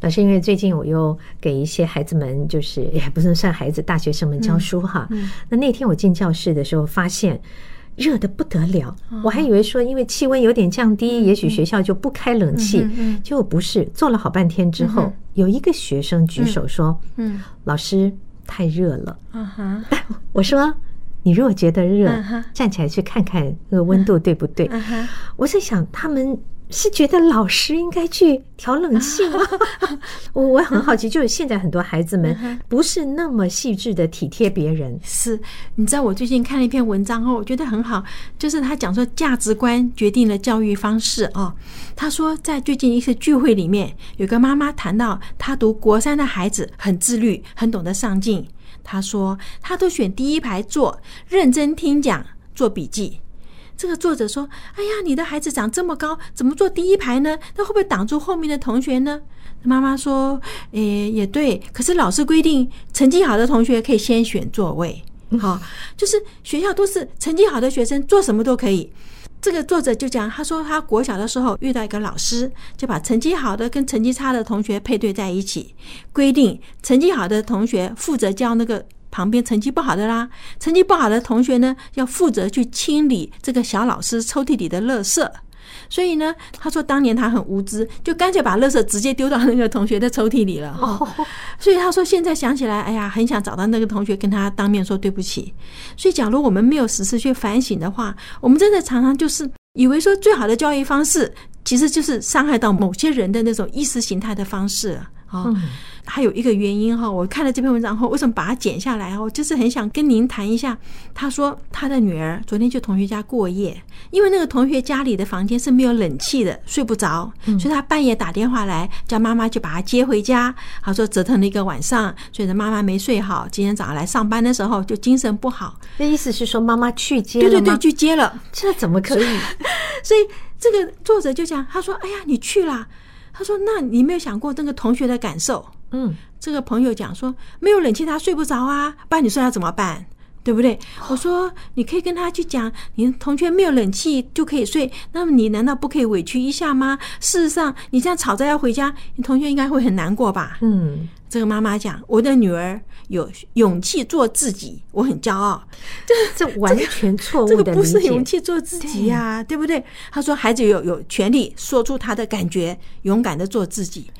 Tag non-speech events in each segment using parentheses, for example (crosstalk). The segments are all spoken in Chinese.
老师，因为最近我又给一些孩子们，就是 (laughs) 也不能算孩子，大学生们教书哈。嗯嗯、那那天我进教室的时候，发现热的不得了。哦、我还以为说，因为气温有点降低，嗯、也许学校就不开冷气。结果不是，坐了好半天之后，嗯、有一个学生举手说：“嗯，嗯老师太热了。嗯哼” (laughs) 我说：“你如果觉得热，站起来去看看那个温度对不对？”我在想他们。是觉得老师应该去调冷气吗？(laughs) 我我很好奇，就是现在很多孩子们不是那么细致的体贴别人。是，你知道我最近看了一篇文章哦，我觉得很好，就是他讲说价值观决定了教育方式哦。他说在最近一次聚会里面，有个妈妈谈到她读国三的孩子很自律，很懂得上进。她说她都选第一排坐，认真听讲，做笔记。这个作者说：“哎呀，你的孩子长这么高，怎么坐第一排呢？他会不会挡住后面的同学呢？”妈妈说：“诶，也对。可是老师规定，成绩好的同学可以先选座位。好，就是学校都是成绩好的学生，做什么都可以。”这个作者就讲，他说他国小的时候遇到一个老师，就把成绩好的跟成绩差的同学配对在一起，规定成绩好的同学负责教那个。旁边成绩不好的啦，成绩不好的同学呢，要负责去清理这个小老师抽屉里的垃圾。所以呢，他说当年他很无知，就干脆把垃圾直接丢到那个同学的抽屉里了。哦，所以他说现在想起来，哎呀，很想找到那个同学跟他当面说对不起。所以，假如我们没有时时去反省的话，我们真的常常就是以为说最好的教育方式，其实就是伤害到某些人的那种意识形态的方式啊。嗯还有一个原因哈，我看了这篇文章后，为什么把它剪下来？我就是很想跟您谈一下。他说他的女儿昨天去同学家过夜，因为那个同学家里的房间是没有冷气的，睡不着，所以他半夜打电话来叫妈妈去把他接回家。他说折腾了一个晚上，所以妈妈没睡好，今天早上来上班的时候就精神不好。那意思是说妈妈去接了？对对对，去接了。这怎么可以？所以 (laughs) 这个作者就讲，他说：“哎呀，你去了。”他说：“那你没有想过那个同学的感受？”嗯，这个朋友讲说，没有冷气他睡不着啊，不然你说他怎么办？对不对？我说你可以跟他去讲，你同学没有冷气就可以睡，那么你难道不可以委屈一下吗？事实上，你这样吵着要回家，你同学应该会很难过吧？嗯，这个妈妈讲，我的女儿。有勇气做自己，我很骄傲。这这完全错误的。这个不是勇气做自己呀，对，对不对？他说孩子有有权利说出他的感觉，勇敢的做自己。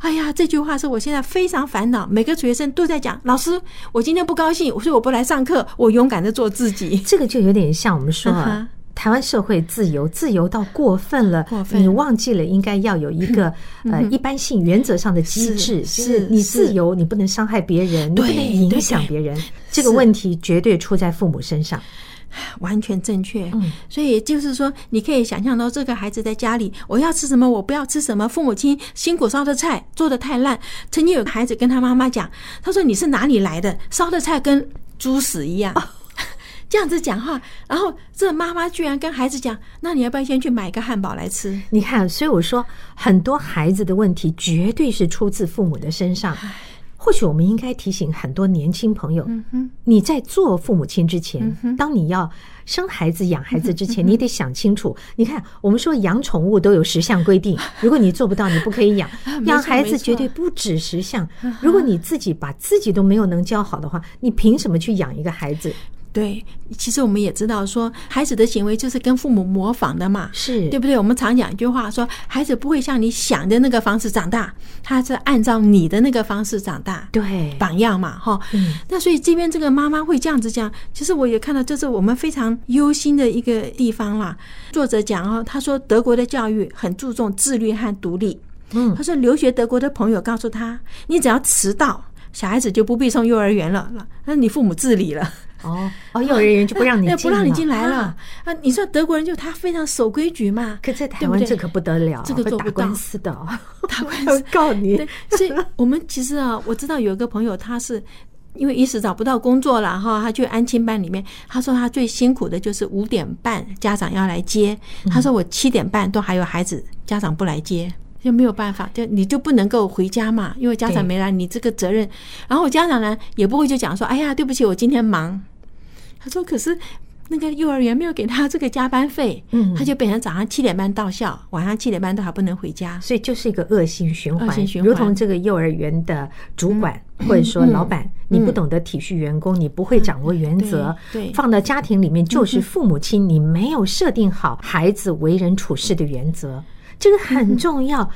哎呀，这句话是我现在非常烦恼。每个学生都在讲，老师，我今天不高兴，我说我不来上课，我勇敢的做自己。这个就有点像我们说啊。台湾社会自由，自由到过分了，过分，你忘记了应该要有一个 (laughs) 呃一般性原则上的机制，是你自由，你不能伤害别人，你不能影响别人。这个问题绝对出在父母身上，完全正确。所以就是说，你可以想象到这个孩子在家里，我要吃什么，我不要吃什么，父母亲辛苦烧的菜做的太烂。曾经有个孩子跟他妈妈讲，他说：“你是哪里来的？烧的菜跟猪屎一样。”这样子讲话，然后这妈妈居然跟孩子讲：“那你要不要先去买一个汉堡来吃？”你看，所以我说，很多孩子的问题绝对是出自父母的身上。或许我们应该提醒很多年轻朋友：你在做父母亲之前，当你要生孩子、养孩子之前，(laughs) 你得想清楚。你看，我们说养宠物都有十项规定，(laughs) 如果你做不到，你不可以养。(laughs) 养孩子绝对不止十项。如果你自己把自己都没有能教好的话，你凭什么去养一个孩子？对，其实我们也知道说，孩子的行为就是跟父母模仿的嘛，是对不对？我们常讲一句话说，孩子不会像你想的那个方式长大，他是按照你的那个方式长大，对，榜样嘛，哈。嗯。那所以这边这个妈妈会这样子讲，其实我也看到这是我们非常忧心的一个地方啦。作者讲哦，他说德国的教育很注重自律和独立。嗯。他说留学德国的朋友告诉他，你只要迟到，小孩子就不必送幼儿园了，那你父母自理了。哦哦，幼儿园就不让你进，不让你进来了啊！你说德国人就他非常守规矩嘛？可在台湾这可不得了，这个做打官司的，打官司告你。所以我们其实啊，我知道有一个朋友，他是因为一时找不到工作了哈，他去安亲班里面，他说他最辛苦的就是五点半家长要来接，他说我七点半都还有孩子，家长不来接。就没有办法，就你就不能够回家嘛，因为家长没来，你这个责任。然后家长呢也不会就讲说，哎呀，对不起，我今天忙。他说，可是那个幼儿园没有给他这个加班费，嗯，他就变成早上七点半到校，晚上七点半都还不能回家，所以就是一个恶性循环。恶性循环，如同这个幼儿园的主管或者说老板，你不懂得体恤员工，你不会掌握原则，对，放到家庭里面就是父母亲，你没有设定好孩子为人处事的原则。这个很重要。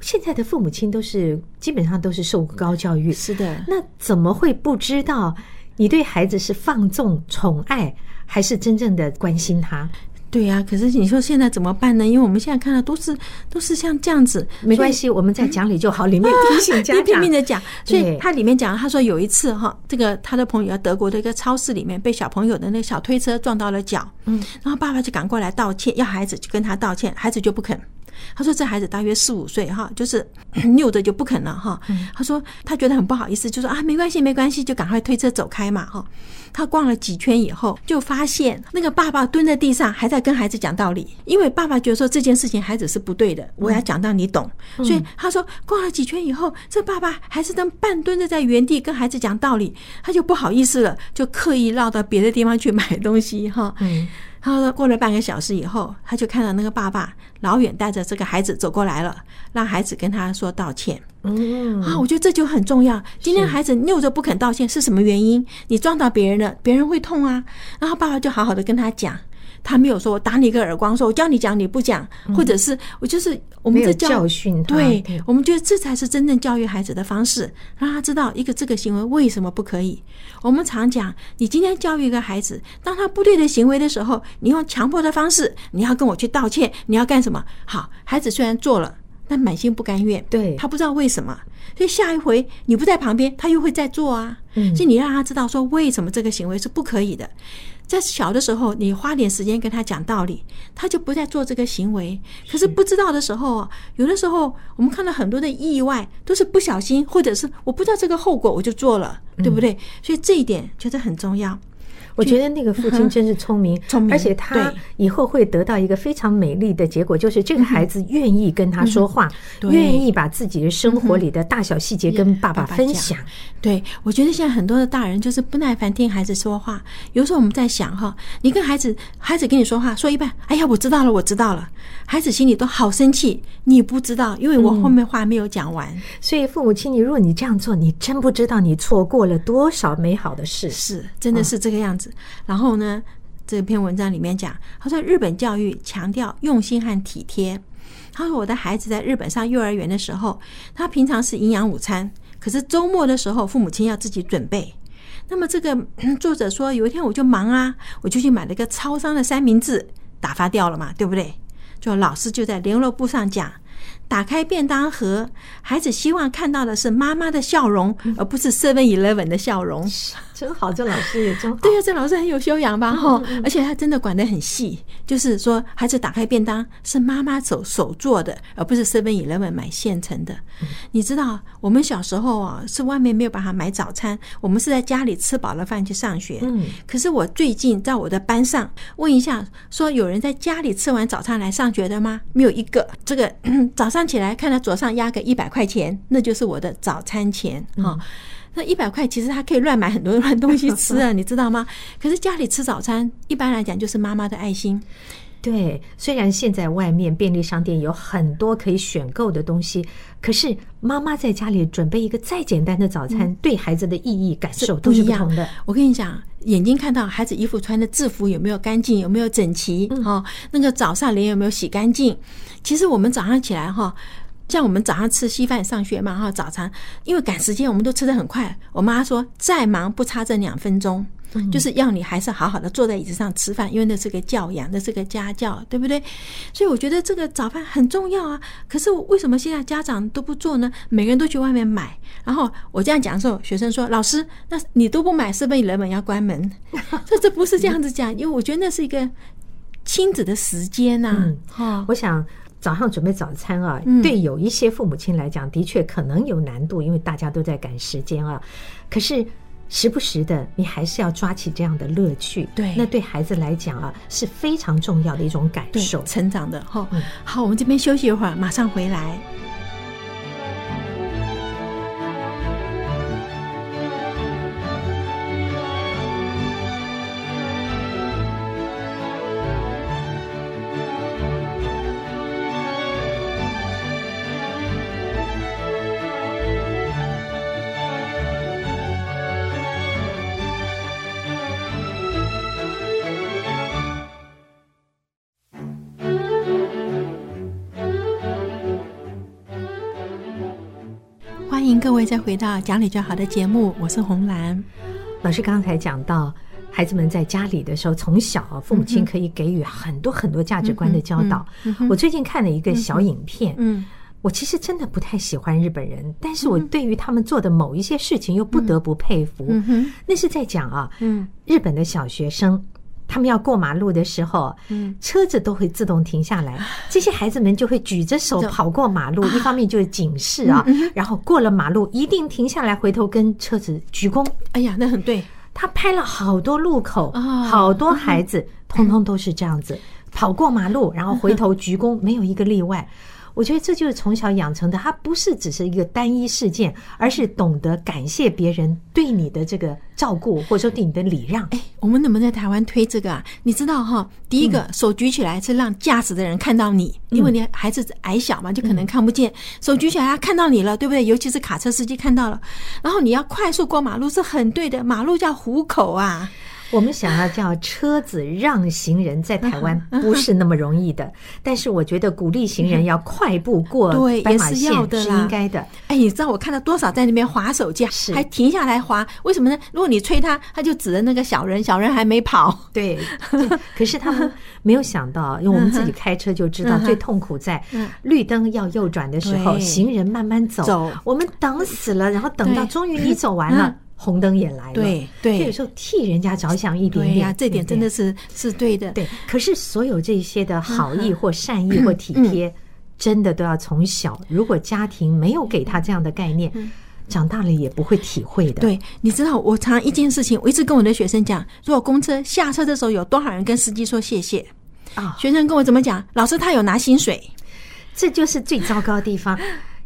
现在的父母亲都是基本上都是受高教育，是的。那怎么会不知道你对孩子是放纵、宠爱，还是真正的关心他？对呀，可是你说现在怎么办呢？因为我们现在看到都是都是像这样子，没关系，我们在讲理就好。里面提醒家长，拼命的讲。所以他里面讲，他说有一次哈，这个他的朋友在德国的一个超市里面被小朋友的那个小推车撞到了脚，嗯，然后爸爸就赶过来道歉，要孩子去跟他道歉，孩子就不肯。他说：“这孩子大约四五岁，哈，就是 (coughs) 扭着就不肯了，哈。他说他觉得很不好意思，就说啊，没关系，没关系，就赶快推车走开嘛，哈。他逛了几圈以后，就发现那个爸爸蹲在地上，还在跟孩子讲道理，因为爸爸觉得说这件事情孩子是不对的，我要讲到你懂。所以他说逛了几圈以后，这爸爸还是当半蹲着在原地跟孩子讲道理，他就不好意思了，就刻意绕到别的地方去买东西，哈。”他说过了半个小时以后，他就看到那个爸爸老远带着这个孩子走过来了，让孩子跟他说道歉。嗯啊，我觉得这就很重要。今天孩子拗着不肯道歉是什么原因？你撞到别人了，别人会痛啊。然后爸爸就好好的跟他讲。他没有说我打你一个耳光，说我教你讲你不讲，或者是我就是我们这教训他。对，我们觉得这才是真正教育孩子的方式，让他知道一个这个行为为什么不可以。我们常讲，你今天教育一个孩子，当他不对的行为的时候，你用强迫的方式，你要跟我去道歉，你要干什么？好，孩子虽然做了，但满心不甘愿，对，他不知道为什么，所以下一回你不在旁边，他又会再做啊。嗯，所以你让他知道说为什么这个行为是不可以的。在小的时候，你花点时间跟他讲道理，他就不再做这个行为。可是不知道的时候，有的时候我们看到很多的意外都是不小心，或者是我不知道这个后果我就做了，对不对？所以这一点觉得很重要。我觉得那个父亲真是聪明，聪明，而且他以后会得到一个非常美丽的结果，就是这个孩子愿意跟他说话，愿意把自己的生活里的大小细节跟爸爸分享。对，我觉得现在很多的大人就是不耐烦听孩子说话。有时候我们在想哈，你跟孩子，孩子跟你说话说一半，哎呀，我知道了，我知道了，孩子心里都好生气。你不知道，因为我后面话没有讲完。所以父母亲，你如果你这样做，你真不知道你错过了多少美好的事。是，真的是这个样子。然后呢，这篇文章里面讲，他说日本教育强调用心和体贴。他说我的孩子在日本上幼儿园的时候，他平常是营养午餐，可是周末的时候父母亲要自己准备。那么这个作者说，有一天我就忙啊，我就去买了一个超商的三明治，打发掉了嘛，对不对？就老师就在联络簿上讲。打开便当盒，孩子希望看到的是妈妈的笑容，而不是 Seven Eleven 的笑容。真好，这老师也真好。对呀，这老师很有修养吧？哈，而且他真的管得很细，就是说，孩子打开便当是妈妈手手做的，而不是 Seven Eleven 买现成的。你知道，我们小时候啊，是外面没有办法买早餐，我们是在家里吃饱了饭去上学。嗯。可是我最近在我的班上问一下，说有人在家里吃完早餐来上学的吗？没有一个。这个 (clears throat) 早上。起来，看到桌上压个一百块钱，那就是我的早餐钱哈。那一百块其实他可以乱买很多乱东西 (laughs) 吃啊，你知道吗？可是家里吃早餐，一般来讲就是妈妈的爱心。对，虽然现在外面便利商店有很多可以选购的东西，可是妈妈在家里准备一个再简单的早餐，嗯、对孩子的意义感受都是不同的。我跟你讲，眼睛看到孩子衣服穿的制服有没有干净，有没有整齐，哈、嗯，那个早上脸有没有洗干净？其实我们早上起来哈，像我们早上吃稀饭上学嘛，哈，早餐因为赶时间，我们都吃的很快。我妈说，再忙不差这两分钟。就是要你还是好好的坐在椅子上吃饭，因为那是个教养，那是个家教，对不对？所以我觉得这个早饭很重要啊。可是为什么现在家长都不做呢？每个人都去外面买。然后我这样讲的时候，学生说：“老师，那你都不买，是不是人们要关门？” (laughs) 这这不是这样子讲，因为我觉得那是一个亲子的时间呐。嗯，我想早上准备早餐啊，对有一些父母亲来讲，的确可能有难度，因为大家都在赶时间啊。可是。时不时的，你还是要抓起这样的乐趣。对，那对孩子来讲啊，是非常重要的一种感受，成长的哈。好，我们这边休息一会儿，马上回来。各位再回到讲理就好的节目，我是红兰老师。刚才讲到孩子们在家里的时候，从小父母亲可以给予很多很多价值观的教导。我最近看了一个小影片，嗯，我其实真的不太喜欢日本人，但是我对于他们做的某一些事情又不得不佩服。那是在讲啊，嗯，日本的小学生。他们要过马路的时候，嗯，车子都会自动停下来，(sighs) 这些孩子们就会举着手跑过马路，一方面就是警示啊，然后过了马路一定停下来回头跟车子鞠躬。哎呀，那很对，他拍了好多路口，好多孩子通通都是这样子跑过马路，然后回头鞠躬，没有一个例外。我觉得这就是从小养成的，它不是只是一个单一事件，而是懂得感谢别人对你的这个照顾，或者说对你的礼让。哎，我们能不能在台湾推这个啊？你知道哈，第一个手举起来是让驾驶的人看到你，因为你孩子矮小嘛，就可能看不见。手举起来，他看到你了，对不对？尤其是卡车司机看到了。然后你要快速过马路是很对的，马路叫虎口啊。我们想要叫车子让行人，在台湾 (laughs) 不是那么容易的。(laughs) 但是我觉得鼓励行人要快步过斑马线是应该的。哎，你知道我看到多少在那边划手机，还停下来划？为什么呢？如果你催他，他就指着那个小人，小人还没跑。对，(laughs) 可是他们没有想到，因为我们自己开车就知道，最痛苦在绿灯要右转的时候，行人慢慢走，我们等死了，然后等到终于你走完了。红灯也来了，对对，有时候替人家着想一点点，呀，这点真的是是对的。对，可是所有这些的好意或善意或体贴，真的都要从小，如果家庭没有给他这样的概念，长大了也不会体会的。对，你知道，我常常一件事情，我一直跟我的学生讲，如果公车下车的时候有多少人跟司机说谢谢啊？学生跟我怎么讲？老师他有拿薪水，这就是最糟糕的地方。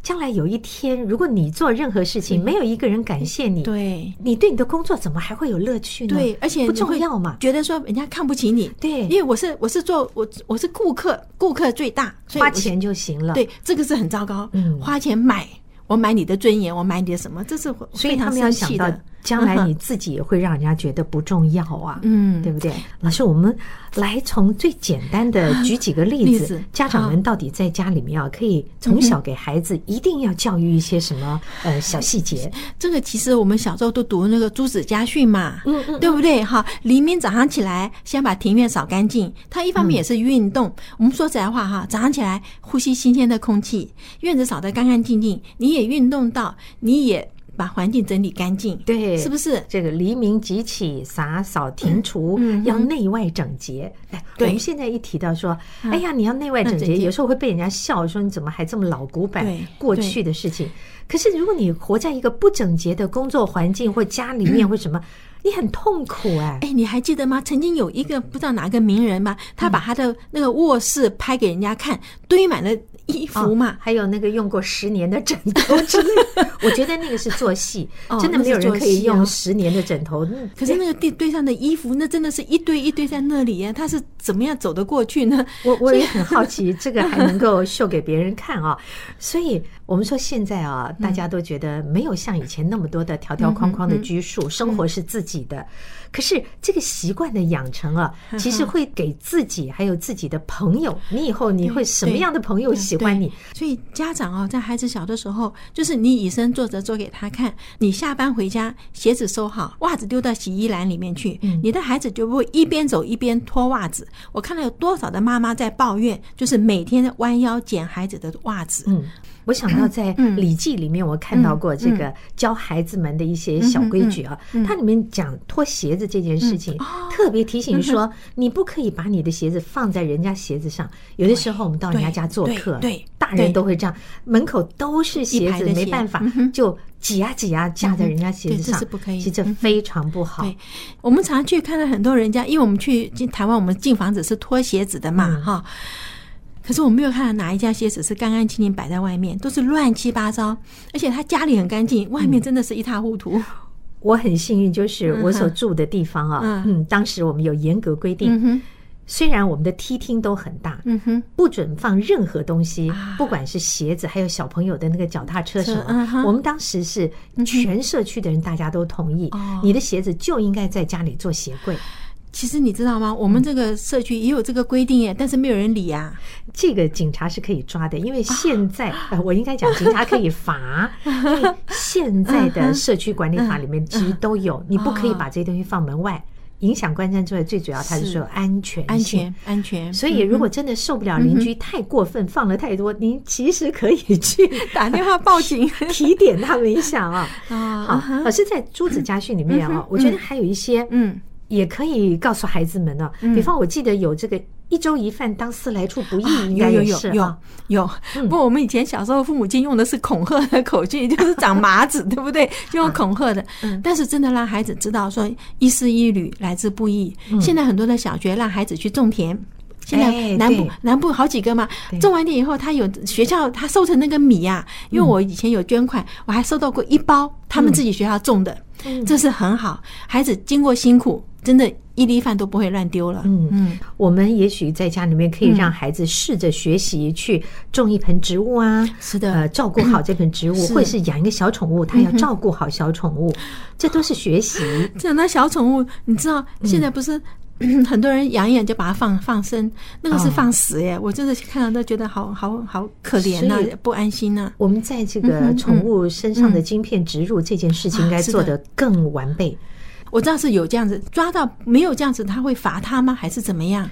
将来有一天，如果你做任何事情，没有一个人感谢你，对，你对你的工作怎么还会有乐趣呢？对，而且不重要嘛，觉得说人家看不起你，对，因为我是我是做我我是顾客，顾客最大，花钱就行了。对，这个是很糟糕。嗯，花钱买，我买你的尊严，我买你的什么？这是所以他们要想到。将来你自己也会让人家觉得不重要啊，嗯，对不对？老师，我们来从最简单的举几个例子，家长们到底在家里面啊，可以从小给孩子一定要教育一些什么呃小细节？这个其实我们小时候都读那个《朱子家训》嘛，嗯嗯，对不对？哈，黎明早上起来先把庭院扫干净，它一方面也是运动。我们说实在话哈，早上起来呼吸新鲜的空气，院子扫得干干净净，你也运动到，你也。把环境整理干净，对，是不是？这个黎明即起，洒扫庭除，要内外整洁。哎，我们现在一提到说，哎呀，你要内外整洁，有时候会被人家笑说你怎么还这么老古板？过去的事情。可是如果你活在一个不整洁的工作环境或家里面 (clears throat) 或什么，你很痛苦哎。哎，你还记得吗？曾经有一个不知道哪个名人吧，他把他的那个卧室拍给人家看，堆满了。衣服嘛、哦，还有那个用过十年的枕头之类的，(laughs) 我觉得那个是做戏，哦、真的没有人可以用十年的枕头。可是那个地堆上的衣服，那真的是一堆一堆在那里呀，他是怎么样走得过去呢？我我也很好奇，这个还能够秀给别人看啊！(laughs) 所以我们说现在啊，大家都觉得没有像以前那么多的条条框框的拘束，生活是自己的。可是这个习惯的养成啊，其实会给自己还有自己的朋友，你以后你会什么样的朋友喜欢你？所以家长哦，在孩子小的时候，就是你以身作则做给他看。你下班回家，鞋子收好，袜子丢到洗衣篮里面去，你的孩子就不会一边走一边脱袜子。我看到有多少的妈妈在抱怨，就是每天弯腰捡孩子的袜子。嗯。我想到在《礼记》里面，我看到过这个教孩子们的一些小规矩啊。它里面讲脱鞋子这件事情，特别提醒说，你不可以把你的鞋子放在人家鞋子上。有的时候我们到人家家做客，对，大人都会这样，门口都是鞋子，没办法，就挤啊挤啊架在人家鞋子上，这是不可以，其实这非常不好。对，我们常去看到很多人家，因为我们去进台湾，我们进房子是脱鞋子的嘛，哈。可是我没有看到哪一家鞋子是干干净净摆在外面，都是乱七八糟。而且他家里很干净，外面真的是一塌糊涂。嗯、我很幸运，就是我所住的地方啊，嗯，嗯，当时我们有严格规定，嗯、虽然我们的梯厅都很大，嗯哼，不准放任何东西，啊、不管是鞋子，还有小朋友的那个脚踏车什么，嗯、我们当时是全社区的人大家都同意，嗯、你的鞋子就应该在家里做鞋柜。其实你知道吗？我们这个社区也有这个规定耶，但是没有人理啊。这个警察是可以抓的，因为现在 (laughs) 呃，我应该讲警察可以罚。(laughs) 因为现在的社区管理法里面 (laughs) 其实都有，你不可以把这些东西放门外，影响观瞻之外，最主要它是说安全、安全、安全。所以如果真的受不了邻居太过分，放了太多，您其实可以去打电话报警，提点他们一下啊。好，可是在朱子家训里面啊，我觉得还有一些嗯。也可以告诉孩子们呢，比方我记得有这个一粥一饭当思来处不易，应该也是有有。不过我们以前小时候父母亲用的是恐吓的口气，(laughs) 就是长麻子，(laughs) 对不对？就用恐吓的。但是真的让孩子知道说一丝一缕来之不易。现在很多的小学让孩子去种田，现在南部南部好几个嘛，种完田以后他有学校他收成那个米呀，因为我以前有捐款，我还收到过一包他们自己学校种的，这是很好。孩子经过辛苦。真的，一粒饭都不会乱丢了。嗯嗯，我们也许在家里面可以让孩子试着学习去种一盆植物啊，是的，呃，照顾好这盆植物，或者是养一个小宠物，他要照顾好小宠物，这都是学习。(laughs) 这那小宠物，你知道现在不是很多人养一养就把它放放生，那个是放死耶！我真的看到都觉得好好好可怜呐，不安心呐。我们在这个宠物身上的晶片植入这件事情，应该做得更完备。我知道是有这样子抓到，没有这样子他会罚他吗？还是怎么样？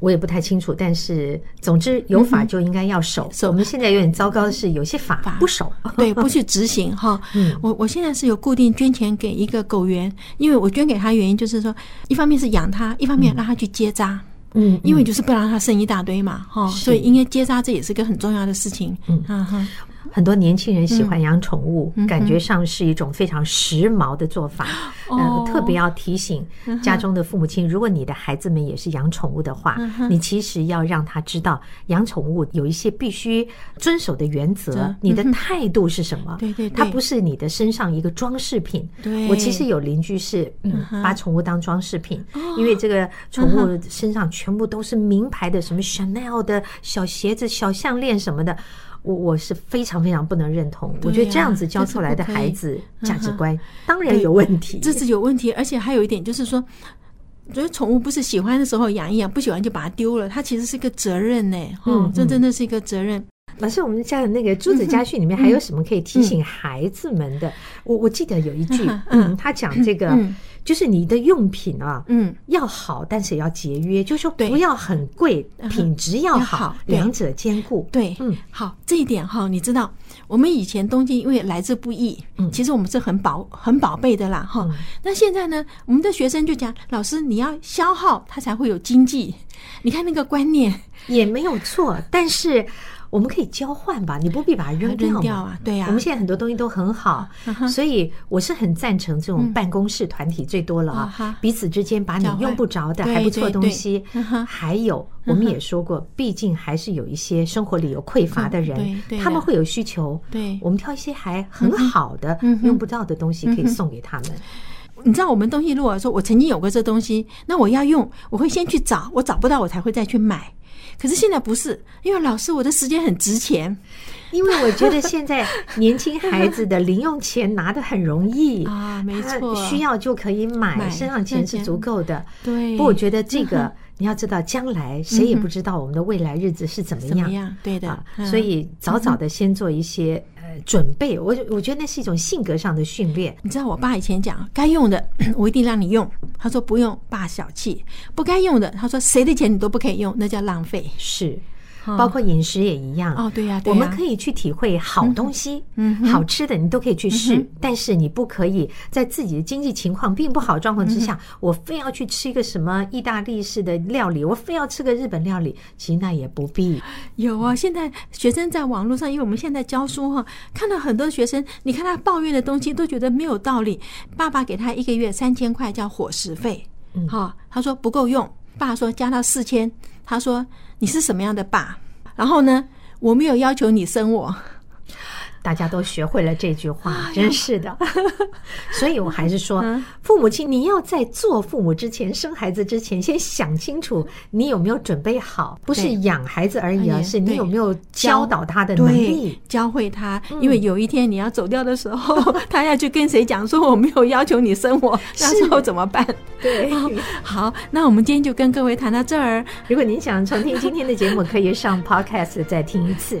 我也不太清楚。但是总之有法就应该要守。我们现在有点糟糕的是，有些法不守，对，不去执行哈。(laughs) 我我现在是有固定捐钱给一个狗园，因为我捐给他原因就是说，一方面是养它，一方面让他去结扎。嗯，因为就是不让他生一大堆嘛，哈，所以应该结扎这也是个很重要的事情。嗯嗯。很多年轻人喜欢养宠物，感觉上是一种非常时髦的做法。嗯，特别要提醒家中的父母亲，如果你的孩子们也是养宠物的话，你其实要让他知道，养宠物有一些必须遵守的原则。你的态度是什么？对对，它不是你的身上一个装饰品。对，我其实有邻居是嗯，把宠物当装饰品，因为这个宠物身上全部都是名牌的，什么 Chanel 的小鞋子、小项链什么的。我我是非常非常不能认同，我觉得这样子教出来的孩子价值观当然有问题，这是有问题，而且还有一点就是说，觉得宠物不是喜欢的时候养一养，不喜欢就把它丢了，它其实是一个责任呢。嗯，这真的是一个责任。老师，我们家的那个朱子家训里面还有什么可以提醒孩子们的？我我记得有一句，嗯，他讲这个。就是你的用品啊，嗯，要好，但是也要节约，就是说不要很贵，品质要好，两者兼顾。对，嗯，好，这一点哈，你知道，我们以前东京因为来之不易，嗯，其实我们是很宝很宝贝的啦，哈。那现在呢，我们的学生就讲，老师你要消耗，他才会有经济。你看那个观念也没有错，但是。我们可以交换吧，你不必把它扔掉啊，对呀、啊。我们现在很多东西都很好，啊、所以我是很赞成这种办公室团体最多了啊，嗯、彼此之间把你用不着的还不错的东西，还有我们也说过，毕竟还是有一些生活里有匮乏的人，嗯、他们会有需求，对，我们挑一些还很好的、用不到的东西可以送给他们。你知道我们东西，如果说我曾经有过这东西，那我要用，我会先去找，我找不到我才会再去买。可是现在不是，因为老师我的时间很值钱，因为我觉得现在年轻孩子的零用钱拿的很容易 (laughs) 啊，没错，需要就可以买，身上钱是足够的。对，不过我觉得这个。(laughs) 你要知道，将来谁也不知道我们的未来日子是怎么样。怎么样？对的，啊，所以早早的先做一些呃准备。我我觉得那是一种性格上的训练。你知道，我爸以前讲，该用的 (clears throat) 我一定让你用。他说不用，爸小气；不该用的，他说谁的钱你都不可以用，那叫浪费。是。包括饮食也一样。哦，对呀，我们可以去体会好东西，嗯，好吃的你都可以去试，但是你不可以在自己的经济情况并不好状况之下，我非要去吃一个什么意大利式的料理，我非要吃个日本料理，其实那也不必。有啊，现在学生在网络上，因为我们现在教书哈，看到很多学生，你看他抱怨的东西都觉得没有道理。爸爸给他一个月三千块叫伙食费，好，他说不够用，爸说加到四千，他说。你是什么样的爸？然后呢？我没有要求你生我。大家都学会了这句话，真是的。(laughs) 所以我还是说，父母亲，你要在做父母之前、生孩子之前，先想清楚你有没有准备好，不是养孩子而已，而是你有没有教导他的能力，教会他。因为有一天你要走掉的时候，(laughs) 他要去跟谁讲说我没有要求你生我，(laughs) 那时候怎么办？对，好，那我们今天就跟各位谈到这儿。如果您想重听今天的节目，可以上 Podcast 再听一次。